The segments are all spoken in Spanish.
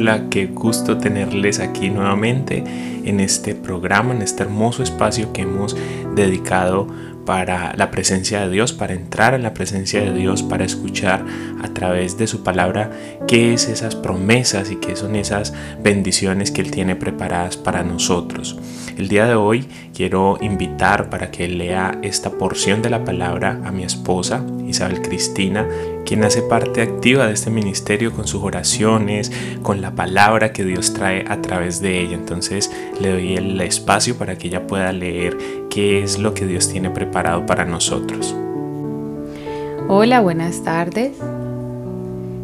Hola, qué gusto tenerles aquí nuevamente en este programa, en este hermoso espacio que hemos dedicado para la presencia de Dios, para entrar en la presencia de Dios, para escuchar a través de su palabra qué es esas promesas y qué son esas bendiciones que Él tiene preparadas para nosotros. El día de hoy quiero invitar para que lea esta porción de la palabra a mi esposa, Isabel Cristina, quien hace parte activa de este ministerio con sus oraciones, con la palabra que Dios trae a través de ella. Entonces le doy el espacio para que ella pueda leer qué es lo que Dios tiene preparado para nosotros. Hola, buenas tardes.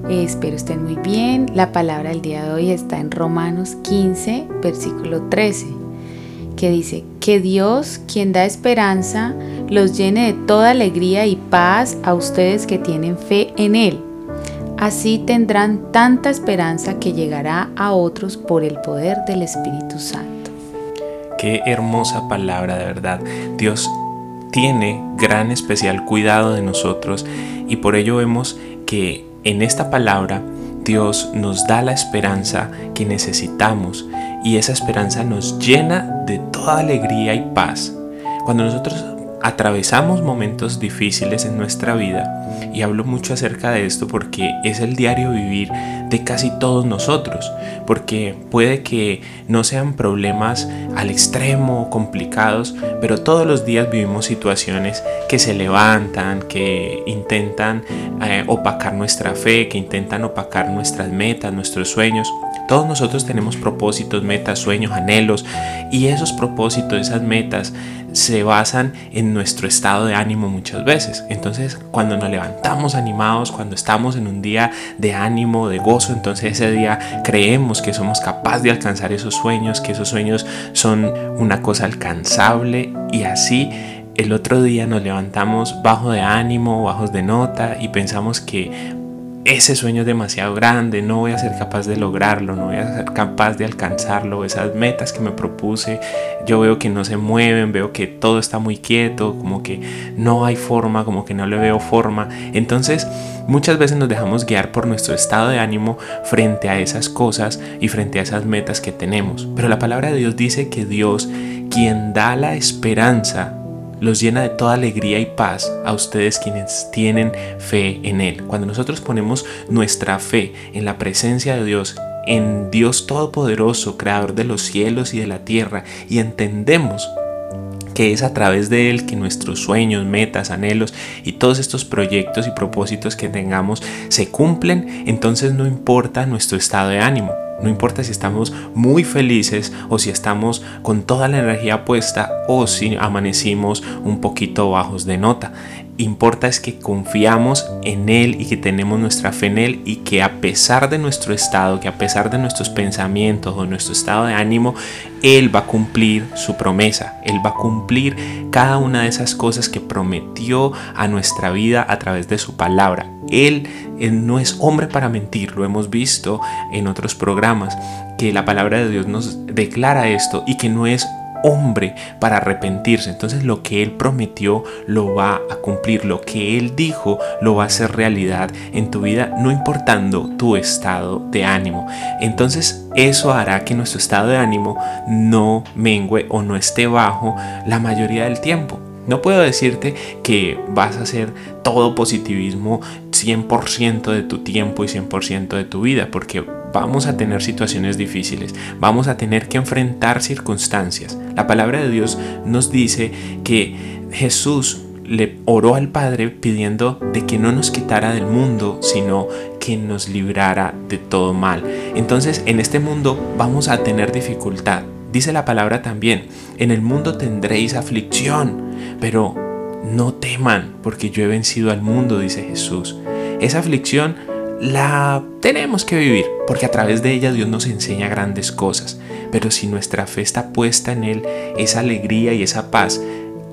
espero estén muy bien. La palabra del día de hoy está en Romanos 15, versículo 13, que dice, que Dios, quien da esperanza, los llene de toda alegría y paz a ustedes que tienen fe en Él. Así tendrán tanta esperanza que llegará a otros por el poder del Espíritu Santo. Qué hermosa palabra, de verdad. Dios tiene gran especial cuidado de nosotros y por ello vemos que en esta palabra Dios nos da la esperanza que necesitamos y esa esperanza nos llena de toda alegría y paz. Cuando nosotros atravesamos momentos difíciles en nuestra vida, y hablo mucho acerca de esto porque es el diario vivir de casi todos nosotros, porque puede que no sean problemas al extremo, complicados, pero todos los días vivimos situaciones que se levantan, que intentan eh, opacar nuestra fe, que intentan opacar nuestras metas, nuestros sueños. Todos nosotros tenemos propósitos, metas, sueños, anhelos y esos propósitos, esas metas se basan en nuestro estado de ánimo muchas veces. Entonces, cuando nos levantamos animados, cuando estamos en un día de ánimo, de gozo, entonces ese día creemos que somos capaces de alcanzar esos sueños, que esos sueños son una cosa alcanzable y así el otro día nos levantamos bajo de ánimo, bajos de nota y pensamos que ese sueño es demasiado grande, no voy a ser capaz de lograrlo, no voy a ser capaz de alcanzarlo, esas metas que me propuse, yo veo que no se mueven, veo que todo está muy quieto, como que no hay forma, como que no le veo forma. Entonces, muchas veces nos dejamos guiar por nuestro estado de ánimo frente a esas cosas y frente a esas metas que tenemos. Pero la palabra de Dios dice que Dios, quien da la esperanza, los llena de toda alegría y paz a ustedes quienes tienen fe en Él. Cuando nosotros ponemos nuestra fe en la presencia de Dios, en Dios Todopoderoso, Creador de los cielos y de la tierra, y entendemos que es a través de Él que nuestros sueños, metas, anhelos y todos estos proyectos y propósitos que tengamos se cumplen, entonces no importa nuestro estado de ánimo. No importa si estamos muy felices o si estamos con toda la energía puesta o si amanecimos un poquito bajos de nota importa es que confiamos en Él y que tenemos nuestra fe en Él y que a pesar de nuestro estado, que a pesar de nuestros pensamientos o nuestro estado de ánimo, Él va a cumplir su promesa. Él va a cumplir cada una de esas cosas que prometió a nuestra vida a través de su palabra. Él, él no es hombre para mentir, lo hemos visto en otros programas, que la palabra de Dios nos declara esto y que no es hombre para arrepentirse. Entonces lo que Él prometió lo va a cumplir. Lo que Él dijo lo va a hacer realidad en tu vida, no importando tu estado de ánimo. Entonces eso hará que nuestro estado de ánimo no mengue o no esté bajo la mayoría del tiempo. No puedo decirte que vas a hacer todo positivismo 100% de tu tiempo y 100% de tu vida, porque vamos a tener situaciones difíciles, vamos a tener que enfrentar circunstancias. La palabra de Dios nos dice que Jesús le oró al Padre pidiendo de que no nos quitara del mundo, sino que nos librara de todo mal. Entonces, en este mundo vamos a tener dificultad. Dice la palabra también, en el mundo tendréis aflicción, pero no teman, porque yo he vencido al mundo, dice Jesús. esa aflicción la tenemos que vivir, porque a través de ella Dios nos enseña grandes cosas. Pero si nuestra fe está puesta en Él, esa alegría y esa paz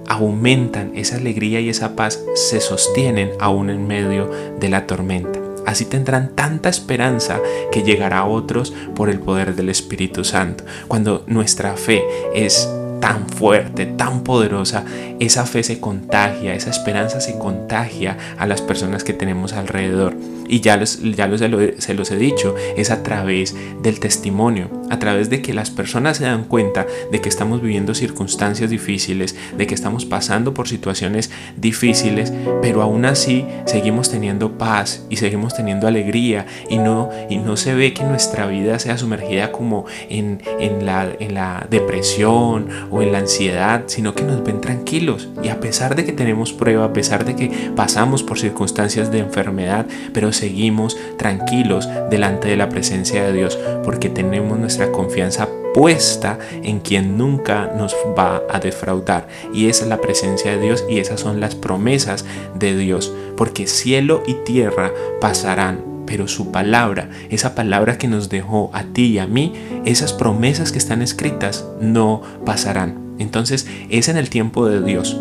aumentan, esa alegría y esa paz se sostienen aún en medio de la tormenta. Así tendrán tanta esperanza que llegará a otros por el poder del Espíritu Santo. Cuando nuestra fe es tan fuerte, tan poderosa, esa fe se contagia, esa esperanza se contagia a las personas que tenemos alrededor. Y ya, ya se los he dicho, es a través del testimonio, a través de que las personas se dan cuenta de que estamos viviendo circunstancias difíciles, de que estamos pasando por situaciones difíciles, pero aún así seguimos teniendo paz y seguimos teniendo alegría y no, y no se ve que nuestra vida sea sumergida como en, en, la, en la depresión o en la ansiedad, sino que nos ven tranquilos. Y a pesar de que tenemos prueba, a pesar de que pasamos por circunstancias de enfermedad, pero seguimos tranquilos delante de la presencia de Dios, porque tenemos nuestra confianza puesta en quien nunca nos va a defraudar. Y esa es la presencia de Dios y esas son las promesas de Dios. Porque cielo y tierra pasarán, pero su palabra, esa palabra que nos dejó a ti y a mí, esas promesas que están escritas no pasarán. Entonces es en el tiempo de Dios.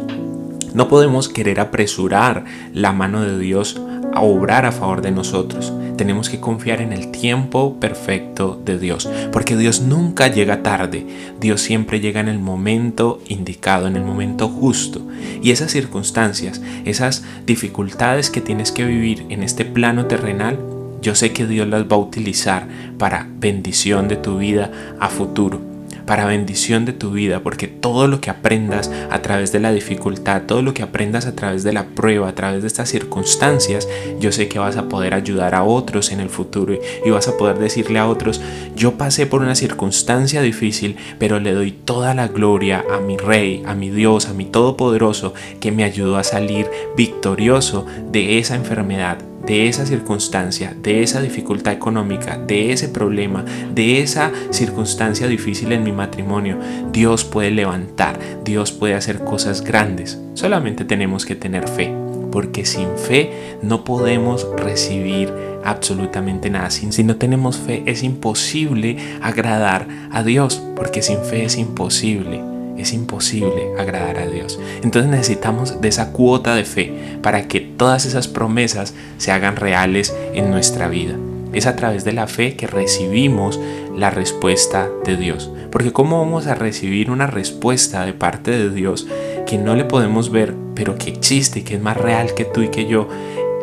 No podemos querer apresurar la mano de Dios a obrar a favor de nosotros. Tenemos que confiar en el tiempo perfecto de Dios, porque Dios nunca llega tarde, Dios siempre llega en el momento indicado, en el momento justo. Y esas circunstancias, esas dificultades que tienes que vivir en este plano terrenal, yo sé que Dios las va a utilizar para bendición de tu vida a futuro para bendición de tu vida, porque todo lo que aprendas a través de la dificultad, todo lo que aprendas a través de la prueba, a través de estas circunstancias, yo sé que vas a poder ayudar a otros en el futuro y vas a poder decirle a otros, yo pasé por una circunstancia difícil, pero le doy toda la gloria a mi Rey, a mi Dios, a mi Todopoderoso, que me ayudó a salir victorioso de esa enfermedad, de esa circunstancia, de esa dificultad económica, de ese problema, de esa circunstancia difícil en mi matrimonio, Dios puede levantar, Dios puede hacer cosas grandes. Solamente tenemos que tener fe, porque sin fe no podemos recibir absolutamente nada. Si no tenemos fe es imposible agradar a Dios, porque sin fe es imposible es imposible agradar a Dios. Entonces necesitamos de esa cuota de fe para que todas esas promesas se hagan reales en nuestra vida. Es a través de la fe que recibimos la respuesta de Dios. Porque ¿cómo vamos a recibir una respuesta de parte de Dios que no le podemos ver, pero que existe y que es más real que tú y que yo?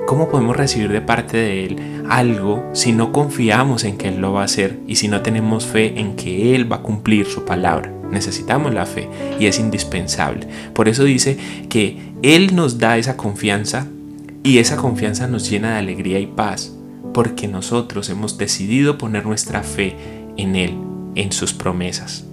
¿Cómo podemos recibir de parte de Él algo si no confiamos en que Él lo va a hacer y si no tenemos fe en que Él va a cumplir su palabra? Necesitamos la fe y es indispensable. Por eso dice que Él nos da esa confianza y esa confianza nos llena de alegría y paz, porque nosotros hemos decidido poner nuestra fe en Él, en sus promesas.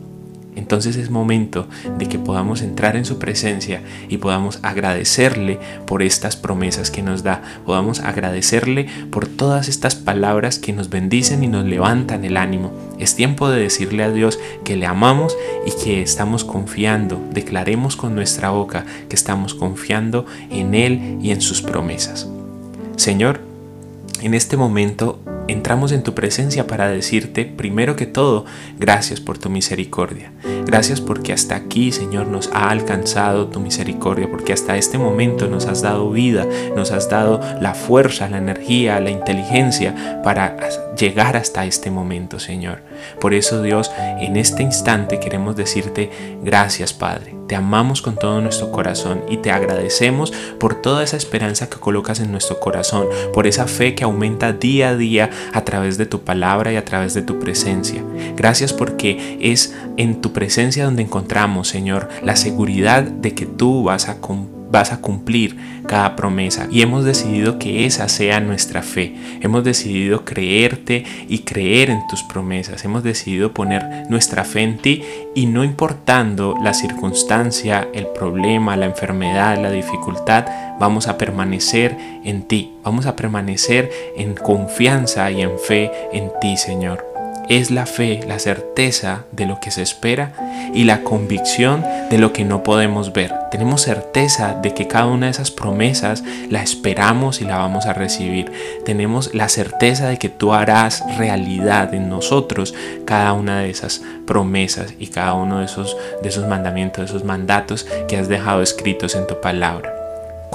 Entonces es momento de que podamos entrar en su presencia y podamos agradecerle por estas promesas que nos da, podamos agradecerle por todas estas palabras que nos bendicen y nos levantan el ánimo. Es tiempo de decirle a Dios que le amamos y que estamos confiando, declaremos con nuestra boca que estamos confiando en Él y en sus promesas. Señor, en este momento entramos en tu presencia para decirte, primero que todo, gracias por tu misericordia. Gracias porque hasta aquí, Señor, nos ha alcanzado tu misericordia, porque hasta este momento nos has dado vida, nos has dado la fuerza, la energía, la inteligencia para llegar hasta este momento, Señor. Por eso, Dios, en este instante queremos decirte gracias, Padre. Te amamos con todo nuestro corazón y te agradecemos por toda esa esperanza que colocas en nuestro corazón, por esa fe que aumenta día a día a través de tu palabra y a través de tu presencia. Gracias porque es en tu presencia donde encontramos, Señor, la seguridad de que tú vas a cumplir vas a cumplir cada promesa y hemos decidido que esa sea nuestra fe. Hemos decidido creerte y creer en tus promesas. Hemos decidido poner nuestra fe en ti y no importando la circunstancia, el problema, la enfermedad, la dificultad, vamos a permanecer en ti. Vamos a permanecer en confianza y en fe en ti, Señor. Es la fe, la certeza de lo que se espera y la convicción de lo que no podemos ver. Tenemos certeza de que cada una de esas promesas la esperamos y la vamos a recibir. Tenemos la certeza de que tú harás realidad en nosotros cada una de esas promesas y cada uno de esos, de esos mandamientos, de esos mandatos que has dejado escritos en tu palabra.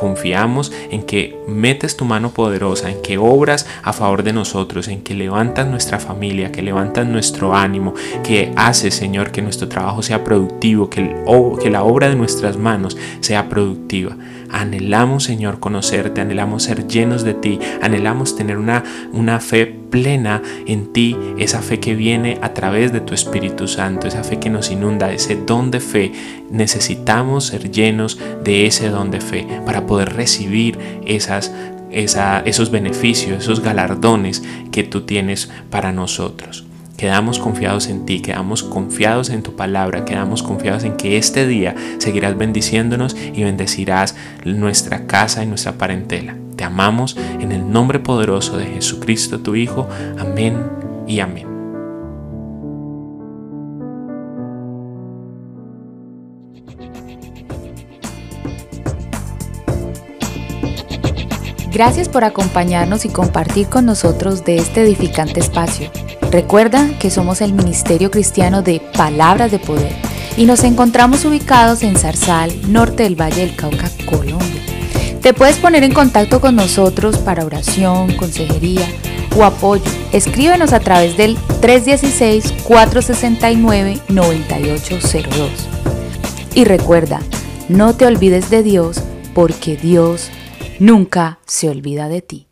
Confiamos en que metes tu mano poderosa, en que obras a favor de nosotros, en que levantas nuestra familia, que levantas nuestro ánimo, que haces, Señor, que nuestro trabajo sea productivo, que, que la obra de nuestras manos sea productiva. Anhelamos, Señor, conocerte, anhelamos ser llenos de ti, anhelamos tener una, una fe plena en ti, esa fe que viene a través de tu Espíritu Santo, esa fe que nos inunda, ese don de fe. Necesitamos ser llenos de ese don de fe para poder recibir esas, esos beneficios, esos galardones que tú tienes para nosotros. Quedamos confiados en ti, quedamos confiados en tu palabra, quedamos confiados en que este día seguirás bendiciéndonos y bendecirás nuestra casa y nuestra parentela. Te amamos en el nombre poderoso de Jesucristo tu Hijo. Amén y amén. Gracias por acompañarnos y compartir con nosotros de este edificante espacio. Recuerda que somos el Ministerio Cristiano de Palabras de Poder y nos encontramos ubicados en Zarzal, norte del Valle del Cauca, Colombia. Te puedes poner en contacto con nosotros para oración, consejería o apoyo. Escríbenos a través del 316-469-9802. Y recuerda, no te olvides de Dios porque Dios nunca se olvida de ti.